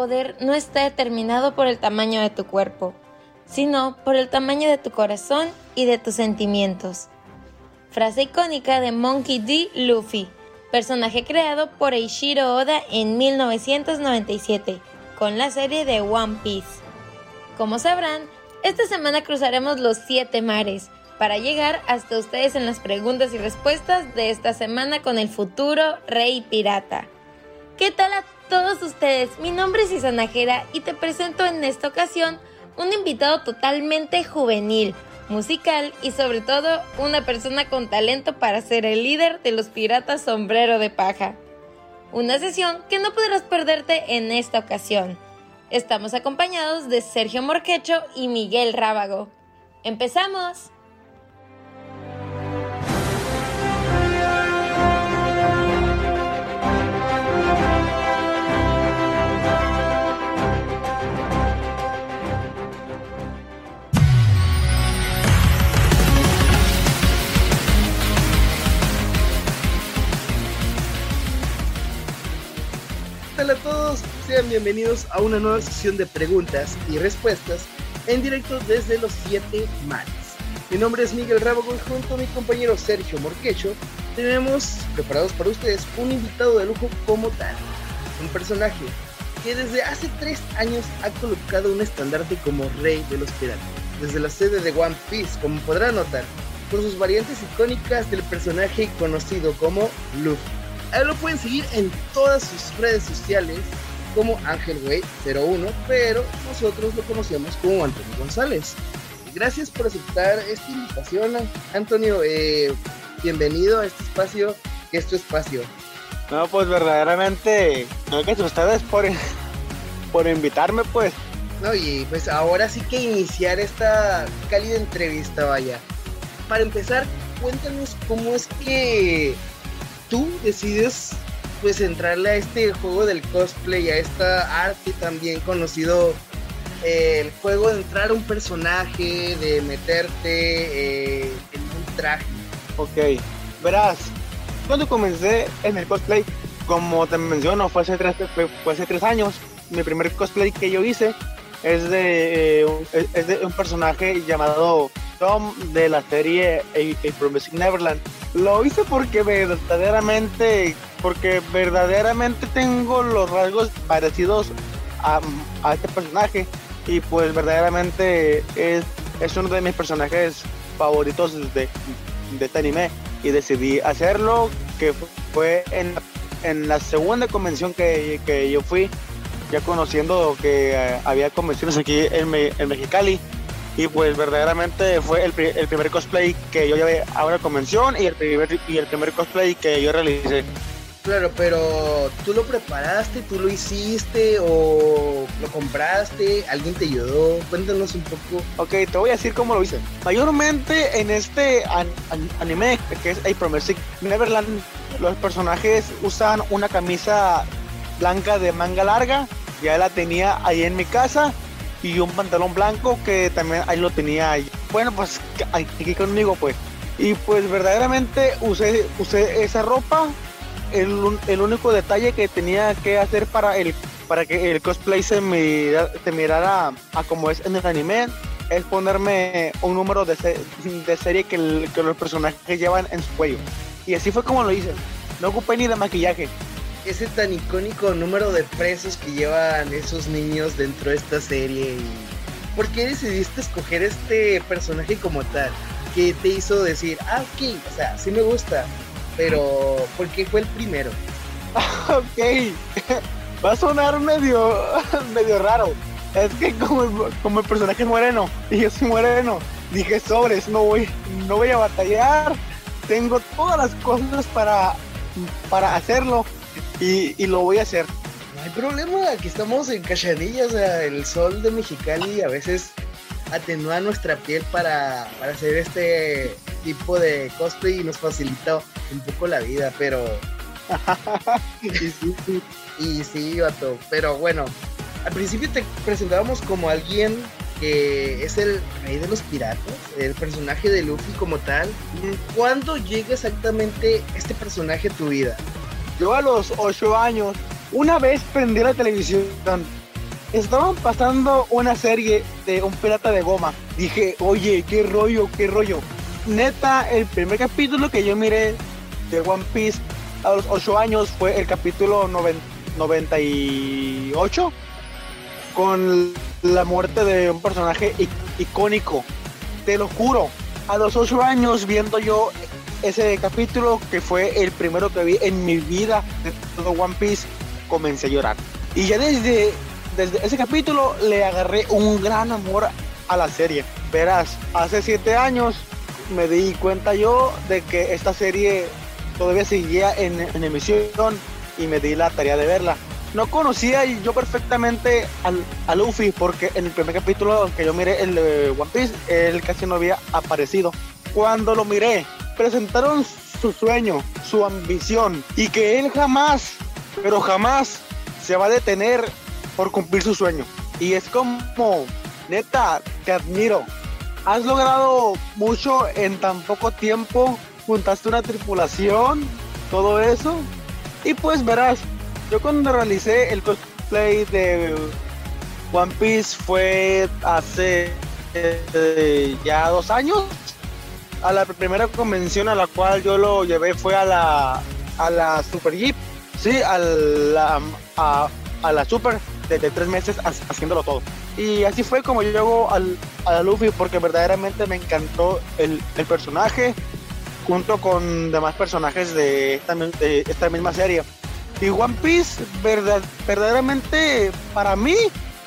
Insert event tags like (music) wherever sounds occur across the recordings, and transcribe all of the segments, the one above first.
poder no está determinado por el tamaño de tu cuerpo, sino por el tamaño de tu corazón y de tus sentimientos. Frase icónica de Monkey D. Luffy, personaje creado por Eiichiro Oda en 1997, con la serie de One Piece. Como sabrán, esta semana cruzaremos los siete mares para llegar hasta ustedes en las preguntas y respuestas de esta semana con el futuro Rey Pirata. ¿Qué tal a todos ustedes? Mi nombre es Isanajera y te presento en esta ocasión un invitado totalmente juvenil, musical y sobre todo una persona con talento para ser el líder de los piratas sombrero de paja. Una sesión que no podrás perderte en esta ocasión. Estamos acompañados de Sergio Morquecho y Miguel Rábago. ¡Empezamos! Hola a todos? Sean bienvenidos a una nueva sesión de preguntas y respuestas en directo desde los siete mares. Mi nombre es Miguel Rábago y junto a mi compañero Sergio Morquecho tenemos preparados para ustedes un invitado de lujo como tal. Un personaje que desde hace tres años ha colocado un estandarte como rey de los piratas. Desde la sede de One Piece, como podrán notar, por sus variantes icónicas del personaje conocido como Luffy. A lo pueden seguir en todas sus redes sociales como AngelWay01, pero nosotros lo conocemos como Antonio González. Gracias por aceptar esta invitación, Antonio. Eh, bienvenido a este espacio, que es tu espacio. No, pues verdaderamente, gracias a ustedes por, por invitarme, pues. No, y pues ahora sí que iniciar esta cálida entrevista, vaya. Para empezar, cuéntanos cómo es que tú decides pues entrarle a este juego del cosplay, a esta arte también conocido, eh, el juego de entrar a un personaje, de meterte eh, en un traje. Ok, verás, cuando comencé en el cosplay, como te menciono, fue hace tres, años, mi primer cosplay que yo hice es de, eh, es de un personaje llamado Tom de la serie A, A Promising Neverland lo hice porque verdaderamente, porque verdaderamente tengo los rasgos parecidos a, este personaje. Y pues verdaderamente es, es uno de mis personajes favoritos de, de este anime. Y decidí hacerlo que fue en, en la segunda convención que, que, yo fui ya conociendo que eh, había convenciones aquí en, en Mexicali y pues verdaderamente fue el, el, primer cosplay que yo llevé a una convención y el primer, y el primer cosplay que yo realicé. Claro, pero tú lo preparaste, tú lo hiciste o lo compraste, alguien te ayudó, cuéntanos un poco. Ok, te voy a decir cómo lo hice. Mayormente en este anime que es A Promising Neverland, los personajes usan una camisa blanca de manga larga, ya la tenía ahí en mi casa y un pantalón blanco que también ahí lo tenía ahí. Bueno, pues aquí conmigo pues. Y pues verdaderamente usé, usé esa ropa. El, el único detalle que tenía que hacer para el para que el cosplay se, mirara, se mirara a como es en el anime es ponerme un número de, de serie que, que los personajes llevan en su cuello. Y así fue como lo hice. No ocupé ni de maquillaje ese tan icónico número de presos que llevan esos niños dentro de esta serie y ¿por qué decidiste escoger este personaje como tal? ¿Qué te hizo decir, ah, ok, o sea, sí me gusta, pero ¿por qué fue el primero? (laughs) ok, (laughs) va a sonar medio, (laughs) medio raro. Es que como, como el personaje es moreno y yo soy moreno, dije sobres, no voy, no voy a batallar, tengo todas las cosas para, para hacerlo y, lo voy a hacer. No hay problema, aquí estamos en Cachanilla, o sea, el sol de Mexicali a veces atenúa nuestra piel para, hacer este tipo de cosplay y nos facilita un poco la vida, pero... (laughs) y sí, sí. Y sí, vato, pero bueno, al principio te presentábamos como alguien que es el rey de los piratas, el personaje de Luffy como tal. ¿Cuándo llega exactamente este personaje a tu vida? Yo a los 8 años, una vez prendí la televisión estaban pasando una serie de un pirata de goma. Dije, oye, qué rollo, qué rollo. Neta, el primer capítulo que yo miré de One Piece a los 8 años fue el capítulo 98 con la muerte de un personaje icónico. Te lo juro, a los 8 años viendo yo ese capítulo que fue el primero que vi en mi vida de todo One Piece, comencé a llorar. Y ya desde, desde ese capítulo le agarré un gran amor a la serie. Verás, hace 7 años me di cuenta yo de que esta serie todavía seguía en, emisión y me di la tarea de verla. No conocía yo perfectamente al, a Luffy porque en el primer capítulo que yo miré el One Piece, él casi no había aparecido. Cuando lo miré, presentaron su sueño, su ambición y que él jamás, pero jamás se va a detener por cumplir su sueño. Y es como, neta, te admiro. Has logrado mucho en tan poco tiempo, juntaste una tripulación, todo eso. Y pues verás, yo cuando realicé el cosplay de One Piece fue hace eh, ya dos años a la primera convención a la cual yo lo llevé fue a la, a la Super Jeep, sí, a la, a, la Super de, tres meses haciéndolo todo. Y así fue como yo llego al, a Luffy porque verdaderamente me encantó el, el personaje junto con demás personajes de esta, de esta misma serie. Y One Piece, verdad, verdaderamente, para mí,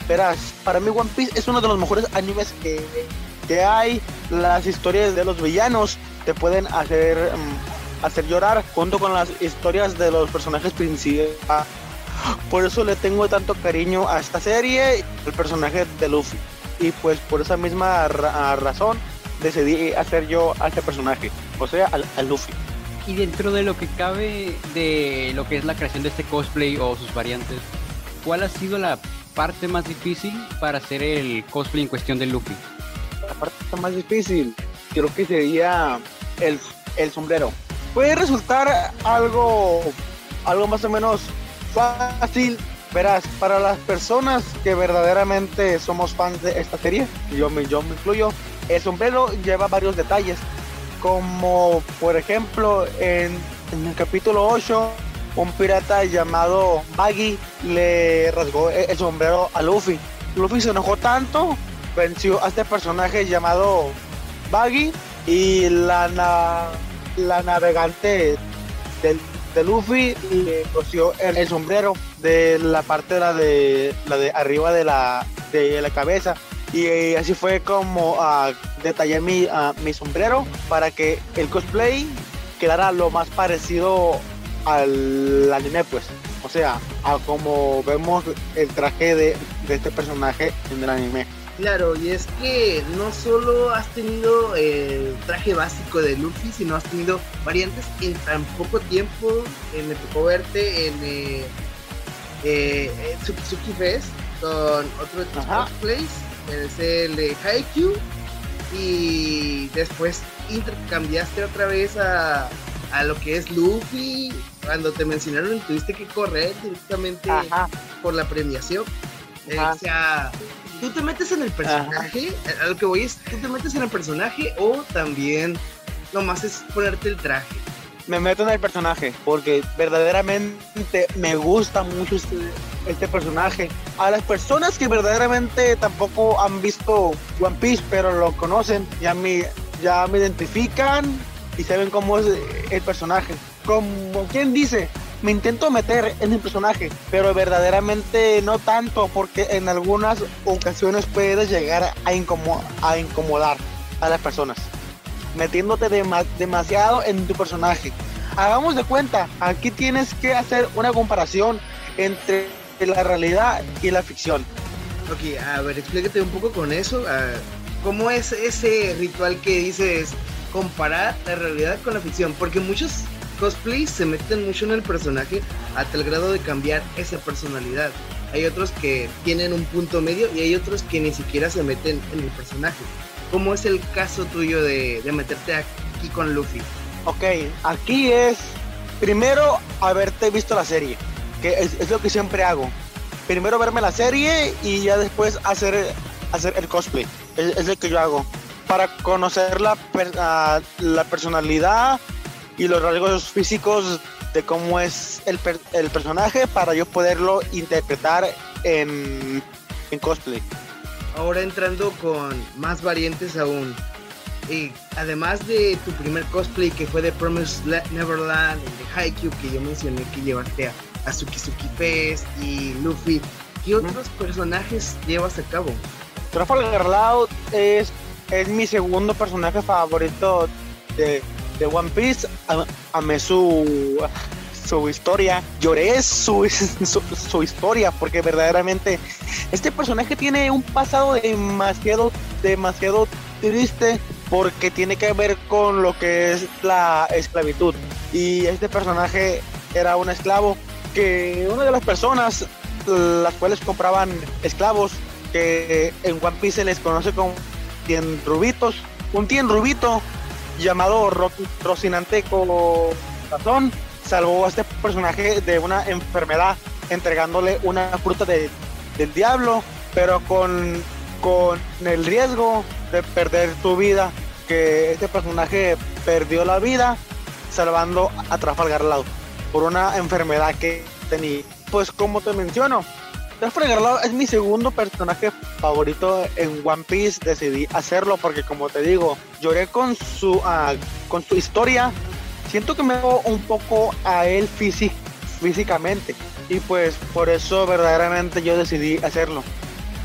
verás, para mí One Piece es uno de los mejores animes que, que hay, las historias de los villanos te pueden hacer, mm, hacer llorar junto con las historias de los personajes principales. Por eso le tengo tanto cariño a esta serie, el personaje de Luffy. Y pues por esa misma razón decidí hacer yo a este personaje, o sea, al, Luffy. Y dentro de lo que cabe de lo que es la creación de este cosplay o sus variantes, ¿cuál ha sido la parte más difícil para hacer el cosplay en cuestión de Luffy? Parte más difícil creo que sería el, el sombrero. Puede resultar algo, algo más o menos fácil, verás, para las personas que verdaderamente somos fans de esta serie, yo me, yo me incluyo, el sombrero lleva varios detalles, como por ejemplo en, en el capítulo 8, un pirata llamado Baggy le rasgó el sombrero a Luffy. Luffy se enojó tanto venció a este personaje llamado Baggy y la, la navegante del, de Luffy le cosió el, sombrero de la parte de la de la de arriba de la de la cabeza. Y así fue como uh, detallé mi, mi sombrero para que el cosplay quedara lo más parecido al anime pues. O sea a como vemos el traje de, de este personaje en el anime Claro, y es que no solo has tenido el traje básico de Luffy, sino has tenido variantes en tan poco tiempo. Eh, me tocó verte en eh, eh, Tsukisuki Fest con otro de tus cosplays, es el de Haikyuu, y después intercambiaste otra vez a, a lo que es Luffy. Cuando te mencionaron, tuviste que correr directamente por la premiación. o sea, tú te metes en el personaje, a lo que voy es, tú te metes en el personaje o también nomás es ponerte el traje. Me meto en el personaje porque verdaderamente me gusta mucho este, este personaje. A las personas que verdaderamente tampoco han visto One Piece pero lo conocen, ya me, ya me identifican y saben cómo es el personaje. Como quien dice, me intento meter en el personaje, pero verdaderamente no tanto, porque en algunas ocasiones puedes llegar a, a incomodar a las personas, metiéndote demasiado en tu personaje. Hagamos de cuenta, aquí tienes que hacer una comparación entre la realidad y la ficción. Ok, a ver, explícate un poco con eso. ¿Cómo es ese ritual que dices comparar la realidad con la ficción? Porque muchos cosplay se meten mucho en el personaje a tal grado de cambiar esa personalidad. Hay otros que tienen un punto medio y hay otros que ni siquiera se meten en el personaje. ¿Cómo es el caso tuyo de, meterte aquí con Luffy? Ok, aquí es primero haberte visto la serie, que es, lo que siempre hago. primero verme la serie y ya después hacer, hacer el cosplay. Es, es lo que yo hago. Para conocer la, per- a- la personalidad y los rasgos físicos de cómo es el, per- el personaje para yo poderlo interpretar en, en cosplay. Ahora entrando con más variantes aún. Y además de tu primer cosplay que fue de Promised La- Neverland, el de Haikyuu que yo mencioné que llevaste a, a Sukizuki Fest y Luffy, ¿qué otros personajes llevas a cabo? Trafalgar Law es, es mi segundo personaje favorito de, de One Piece. Amé su, su historia, lloré su, (laughs) su, su historia, porque verdaderamente este personaje tiene un pasado demasiado, demasiado triste, porque tiene que ver con lo que es la esclavitud. Y este personaje era un esclavo que una de las personas las cuales compraban esclavos que en One Piece se les conoce como tien rubitos. Un tien rubito llamado Ro Rocinante Corazón salvó a este personaje de una enfermedad entregándole una fruta de- del diablo, pero con, con el riesgo de perder su vida, que este personaje perdió la vida salvando a Trafalgar Law por una enfermedad que tenía. Pues como te menciono, Es mi segundo personaje favorito en One Piece. Decidí hacerlo porque, como te digo, lloré con su, ah, con su historia. Siento que me veo un poco a él físi- físicamente. Y pues por eso verdaderamente yo decidí hacerlo.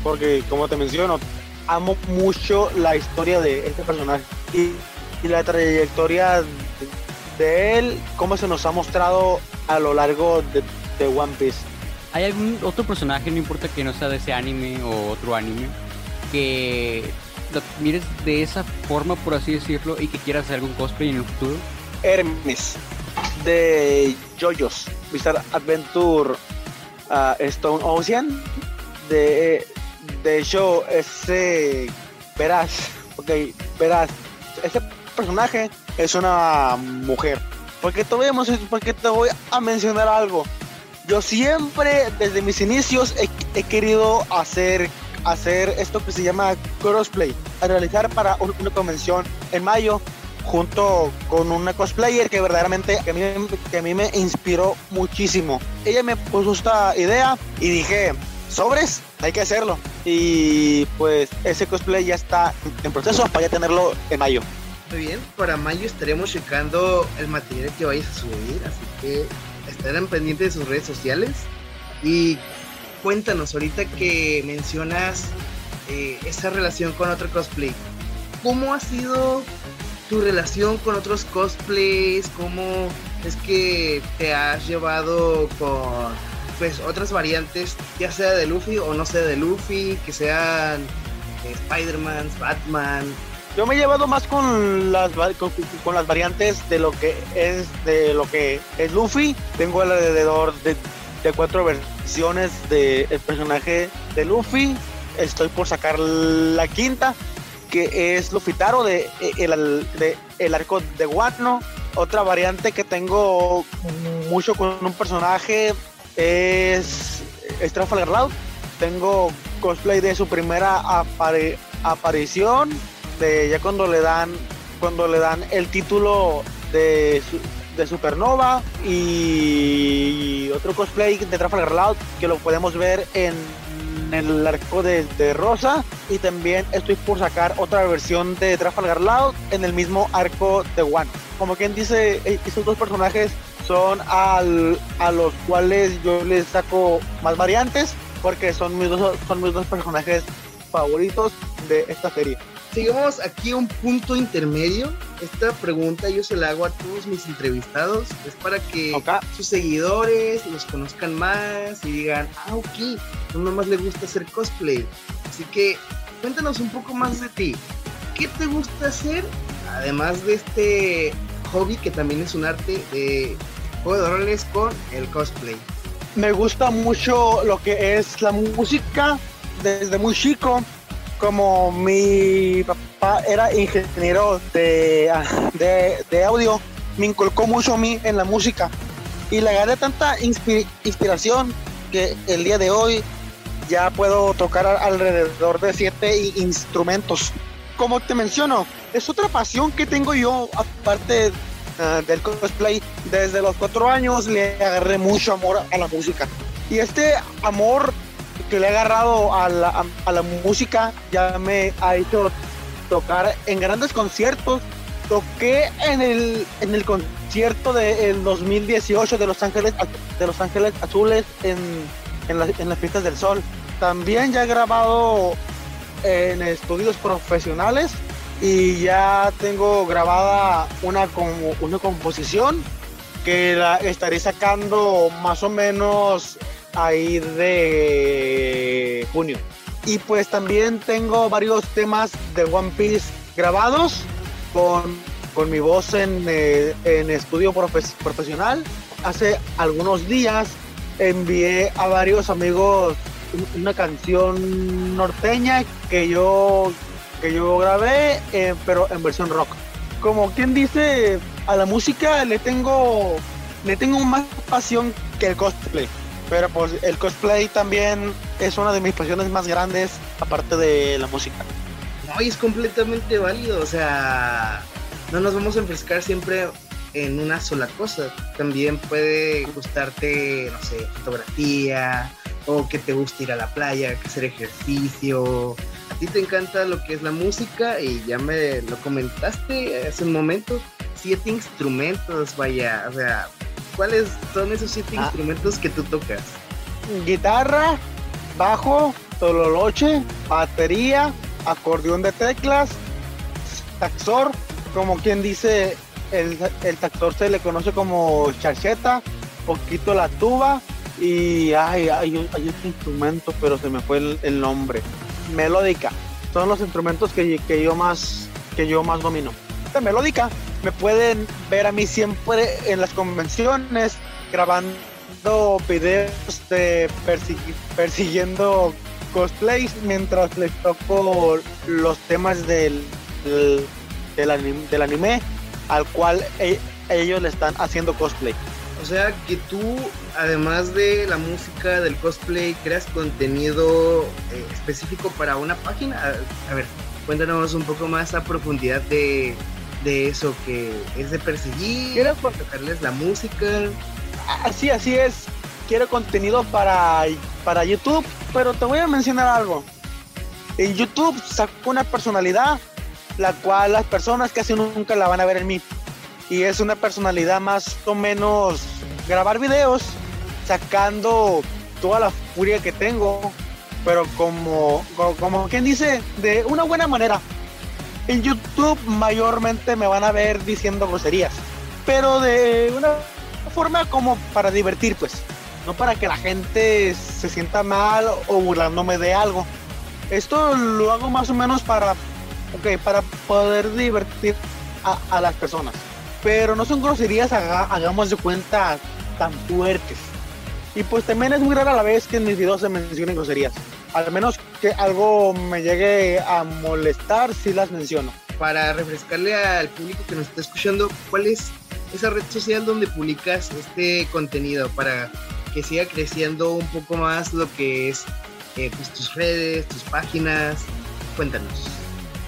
Porque, como te menciono, amo mucho la historia de este personaje. Y, la trayectoria de, él, cómo se nos ha mostrado a lo largo de One Piece. ¿Hay algún otro personaje, no importa que no sea de ese anime o otro anime, que lo mires de esa forma, por así decirlo, y que quieras hacer algún cosplay en el futuro? Hermes de JoJo's Bizarre Adventure ah, Stone Ocean. De, de hecho, ese. Verás, ok, verás, ese personaje es una mujer. Porque te voy a, porque te voy a mencionar algo. Yo siempre, desde mis inicios, he, querido hacer, hacer esto que se llama crossplay. A realizar para un- una convención en mayo junto con una cosplayer que verdaderamente que a, mí, que a mí me inspiró muchísimo. Ella me puso esta idea y dije, sobres, hay que hacerlo. Y pues ese cosplay ya está en proceso para ya tenerlo en mayo. Muy bien, para mayo estaremos checando el material que vayas a subir, así que estarán pendientes de sus redes sociales. Y cuéntanos, ahorita que mencionas eh, esa relación con otro cosplay, ¿cómo ha sido tu relación con otros cosplays? ¿Cómo es que te has llevado con pues otras variantes, ya sea de Luffy o no sea de Luffy, que sean eh, Spider-Man, Batman, Yo me he llevado más con las con, con las variantes de lo que es de lo que es Luffy. Tengo alrededor de, de cuatro versiones del personaje de Luffy. Estoy por sacar la quinta, que es Luffy Taro de el, de el arco de Wano. Otra variante que tengo mucho con un personaje es, es Trafalgar Law. Tengo cosplay de su primera aparición de ya cuando le dan cuando le dan el título de, de Supernova y otro cosplay de Trafalgar Law que lo podemos ver en el arco de, Rosa y también estoy por sacar otra versión de Trafalgar Law en el mismo arco de One. Como quien dice, eh, estos dos personajes son al, a los cuales yo les saco más variantes porque son mis dos, son mis dos personajes favoritos de esta serie. Sigamos aquí un punto intermedio. Esta pregunta yo se la hago a todos mis entrevistados. Es para que sus seguidores los conozcan más y digan, ah, ok, no nomás le gusta hacer cosplay. Así que cuéntanos un poco más de ti. ¿Qué te gusta hacer? Además de este hobby que también es un arte de juego de roles con el cosplay. me gusta mucho lo que es la música desde muy chico. Como mi papá era ingeniero de, de, audio, me inculcó mucho a mí en la música. Y le agarré tanta inspi- inspiración que el día de hoy ya puedo tocar alrededor de siete instrumentos. Como te menciono, es otra pasión que tengo yo, aparte uh, del cosplay. Desde los cuatro años le agarré mucho amor a la música. Y este amor que le he agarrado a la, a la música ya me ha hecho tocar en grandes conciertos. Toqué en el, en el concierto del 2018 de Los Ángeles, de Los Ángeles Azules en, en, en las fiestas del sol. También ya he grabado en estudios profesionales y ya tengo grabada una, una composición que la estaré sacando más o menos ahí de junio. Y pues también tengo varios temas de One Piece grabados con, con mi voz en, eh, en estudio profesional. Hace algunos días envié a varios amigos una canción norteña que yo que yo grabé, eh, pero en versión rock. Como quien dice, a la música le tengo le tengo más pasión que el cosplay. Pero pues el cosplay también es una de mis pasiones más grandes, aparte de la música. No, y es completamente válido, o sea, no nos vamos a enfrescar siempre en una sola cosa. También puede gustarte, no sé, fotografía, o que te guste ir a la playa, hacer ejercicio. A ti te encanta lo que es la música y ya me lo comentaste hace un momento. Siete instrumentos, vaya, o sea, ¿cuáles son esos siete ah. instrumentos que tú tocas? Guitarra, bajo, tololoche, batería, acordeón de teclas, taxor, como quien dice, el, el taxor se le conoce como charcheta, poquito la tuba, y ay, hay, hay otro instrumento, pero se me fue el, nombre. Melódica. Son los instrumentos que, que, yo más que yo más domino. De melódica me pueden ver a mí siempre en las convenciones grabando videos de persiguiendo cosplays mientras les toco los temas del, del anime al cual e, ellos le están haciendo cosplay. O sea que tú, además de la música, del cosplay, creas contenido eh, específico para una página. A, ver, cuéntanos un poco más a profundidad de, eso que es de perseguir, quiero tocarles la música. Así, así es. Quiero contenido para, para YouTube, pero te voy a mencionar algo. En YouTube saco una personalidad la cual las personas casi nunca la van a ver en mí y es una personalidad más o menos grabar videos sacando toda la furia que tengo, pero como, como, quien dice, de una buena manera. En YouTube mayormente me van a ver diciendo groserías, pero de una forma como para divertir, pues, no para que la gente se sienta mal o burlándome de algo. Esto lo hago más o menos para, okay, para poder divertir a, las personas pero no son groserías, hagamos de cuenta, tan fuertes. Y pues también es muy rara la vez que en mis videos se mencionen groserías. Al menos que algo me llegue a molestar, si las menciono. Para refrescarle al público que nos está escuchando, ¿cuál es esa red social donde publicas este contenido para que siga creciendo un poco más lo que es eh, pues, tus redes, tus páginas? Cuéntanos.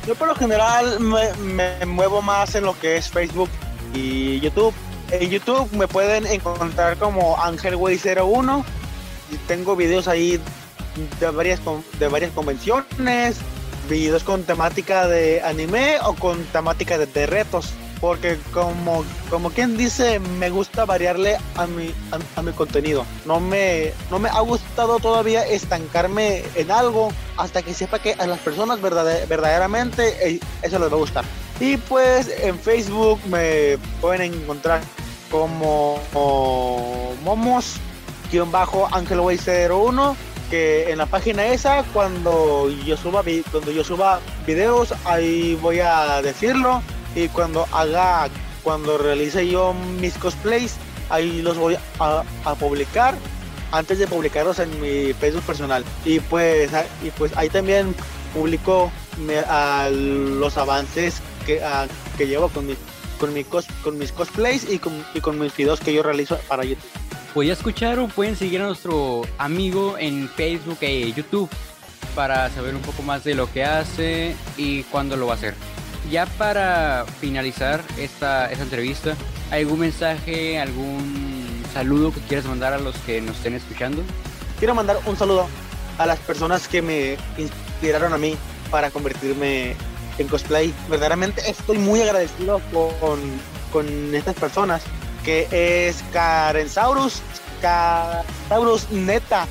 Yo por lo general me, me muevo más en lo que es Facebook y YouTube. En YouTube me pueden encontrar como AngelWay01 y tengo videos ahí de varias, de varias convenciones, videos con temática de anime o con temática de, retos. Porque como, como quien dice, me gusta variarle a mi, a, mi contenido. No me, no me ha gustado todavía estancarme en algo hasta que sepa que a las personas verdaderamente eh, eso les va a gustar. Y pues en Facebook me pueden encontrar como momos-angelway01 que en la página esa cuando yo suba cuando yo suba videos ahí voy a decirlo y cuando haga cuando realice yo mis cosplays ahí los voy a, publicar antes de publicarlos en mi Facebook personal y pues y pues ahí también publico los avances que, que llevo con, mi, con, mi con mis cosplays y con, y con mis videos que yo realizo para YouTube. Pues ya escucharon, pueden seguir a nuestro amigo en Facebook e YouTube para saber un poco más de lo que hace y cuándo lo va a hacer. Ya para finalizar esta, esta entrevista, ¿algún mensaje, algún saludo que quieras mandar a los que nos estén escuchando? Quiero mandar un saludo a las personas que me inspiraron a mí para convertirme en cosplay. Verdaderamente estoy muy agradecido con, con estas personas, que es Karen Saurus, Saurus neta,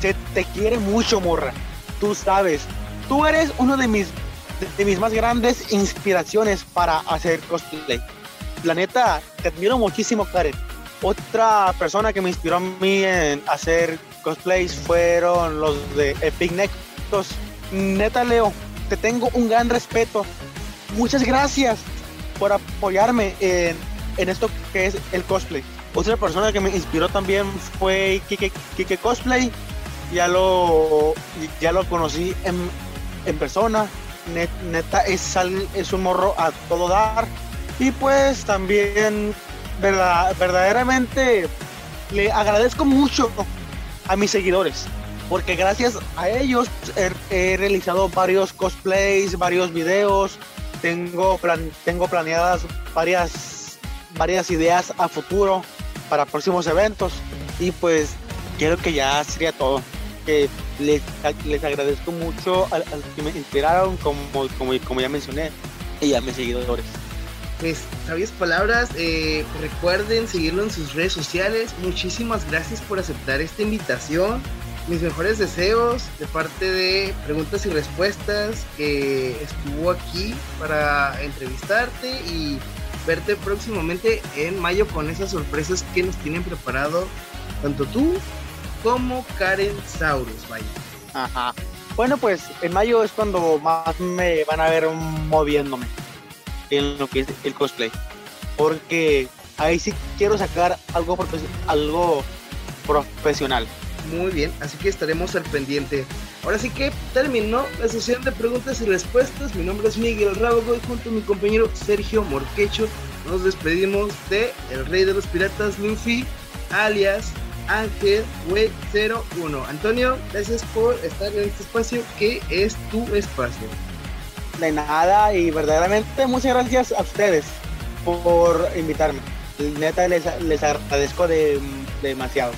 se te quiere mucho, morra. Tú sabes, tú eres uno de mis, de mis más grandes inspiraciones para hacer cosplay. La neta, te admiro muchísimo, Karen. Otra persona que me inspiró a mí en hacer cosplays fueron los de Epic Nectos. Neta, Leo, te tengo un gran respeto. Muchas gracias por apoyarme en, en esto que es el cosplay. Otra persona que me inspiró también fue Kike, Cosplay. Ya lo, ya lo conocí en, en persona. neta, es, es un morro a todo dar. Y pues también, verdad, verdaderamente, le agradezco mucho a mis seguidores porque gracias a ellos he, realizado varios cosplays, varios videos, tengo, plan, tengo planeadas varias, varias ideas a futuro para próximos eventos y pues quiero que ya sería todo. Que les, les agradezco mucho a, los que me inspiraron, como, como, como ya mencioné, y a mis seguidores. Pues sabias palabras, eh, recuerden seguirlo en sus redes sociales. Muchísimas gracias por aceptar esta invitación mis mejores deseos de parte de Preguntas y Respuestas, que estuvo aquí para entrevistarte y verte próximamente en mayo con esas sorpresas que nos tienen preparado tanto tú como Karen Saurus, vaya. Ajá. Bueno, pues en mayo es cuando más me van a ver moviéndome en lo que es el cosplay. Porque ahí sí quiero sacar algo, algo profesional. Muy bien, así que estaremos al pendiente. Ahora sí que terminó la sesión de preguntas y respuestas. Mi nombre es Miguel Rábago y junto a mi compañero Sergio Morquecho nos despedimos de el rey de los piratas Luffy, alias Ángel w 01. Antonio, gracias por estar en este espacio que es tu espacio. De nada y verdaderamente muchas gracias a ustedes por invitarme. Neta les, les agradezco de, demasiado.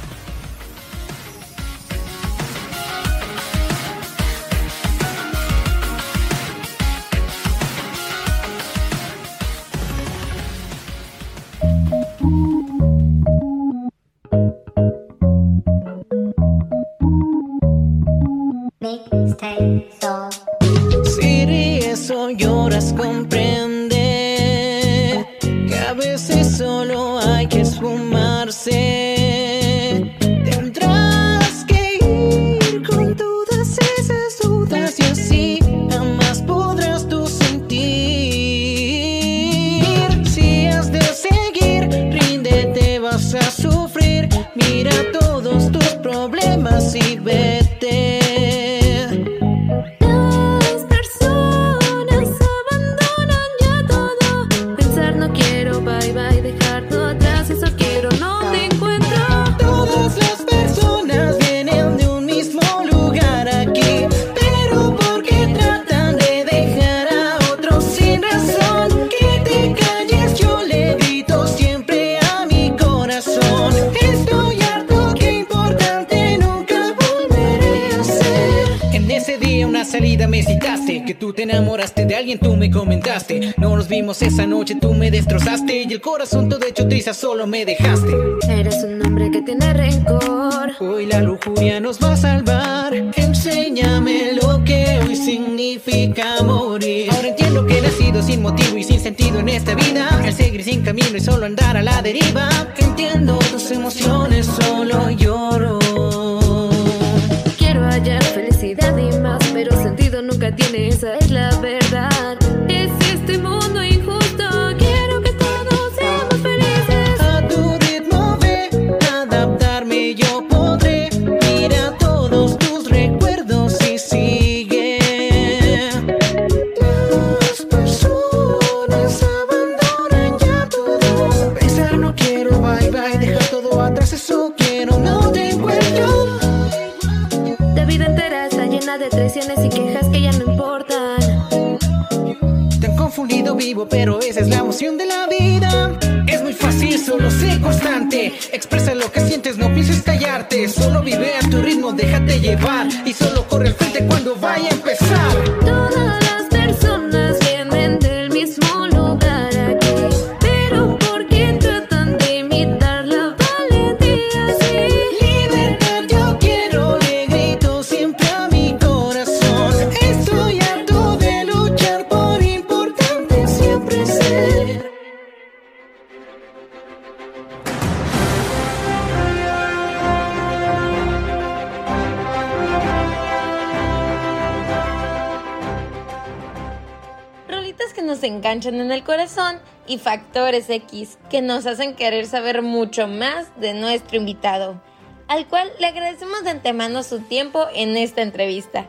Esa el corazón todo hecho triste solo me dejaste. Eres un hombre que tiene rencor. Hoy la lujuria nos va a salvar. Enséñame lo que hoy significa morir. Ahora entiendo que he nacido sin motivo y sin sentido en esta vida. El seguir sin camino y solo andar a la deriva. Entiendo tus emociones, solo lloro. Quiero hallar felicidad y más, pero sentido nunca tiene, esa es la verdad. Sido vivo, pero esa es la emoción de la vida. Es muy fácil, solo sé constante. Expresa lo que sientes, no pienses callarte. Solo vive a tu ritmo, déjate llevar. Y solo corre al frente cuando vaya a empezar. Enganchan en el corazón y factores X que nos hacen querer saber mucho más de nuestro invitado, al cual le agradecemos de antemano su tiempo en esta entrevista.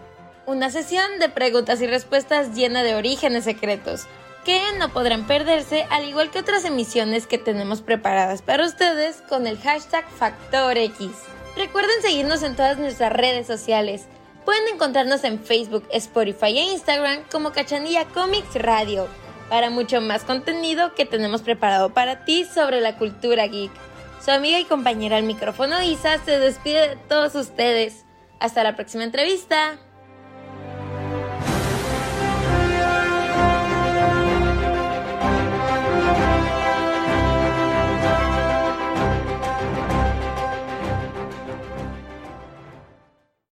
Una sesión de preguntas y respuestas llena de orígenes secretos, que no podrán perderse al igual que otras emisiones que tenemos preparadas para ustedes con el hashtag Factor X. Recuerden seguirnos en todas nuestras redes sociales. Pueden encontrarnos en Facebook, Spotify e Instagram como Cachanilla Comics Radio para mucho más contenido que tenemos preparado para ti sobre la cultura geek. Su amiga y compañera al micrófono Isa se despide de todos ustedes. Hasta la próxima entrevista.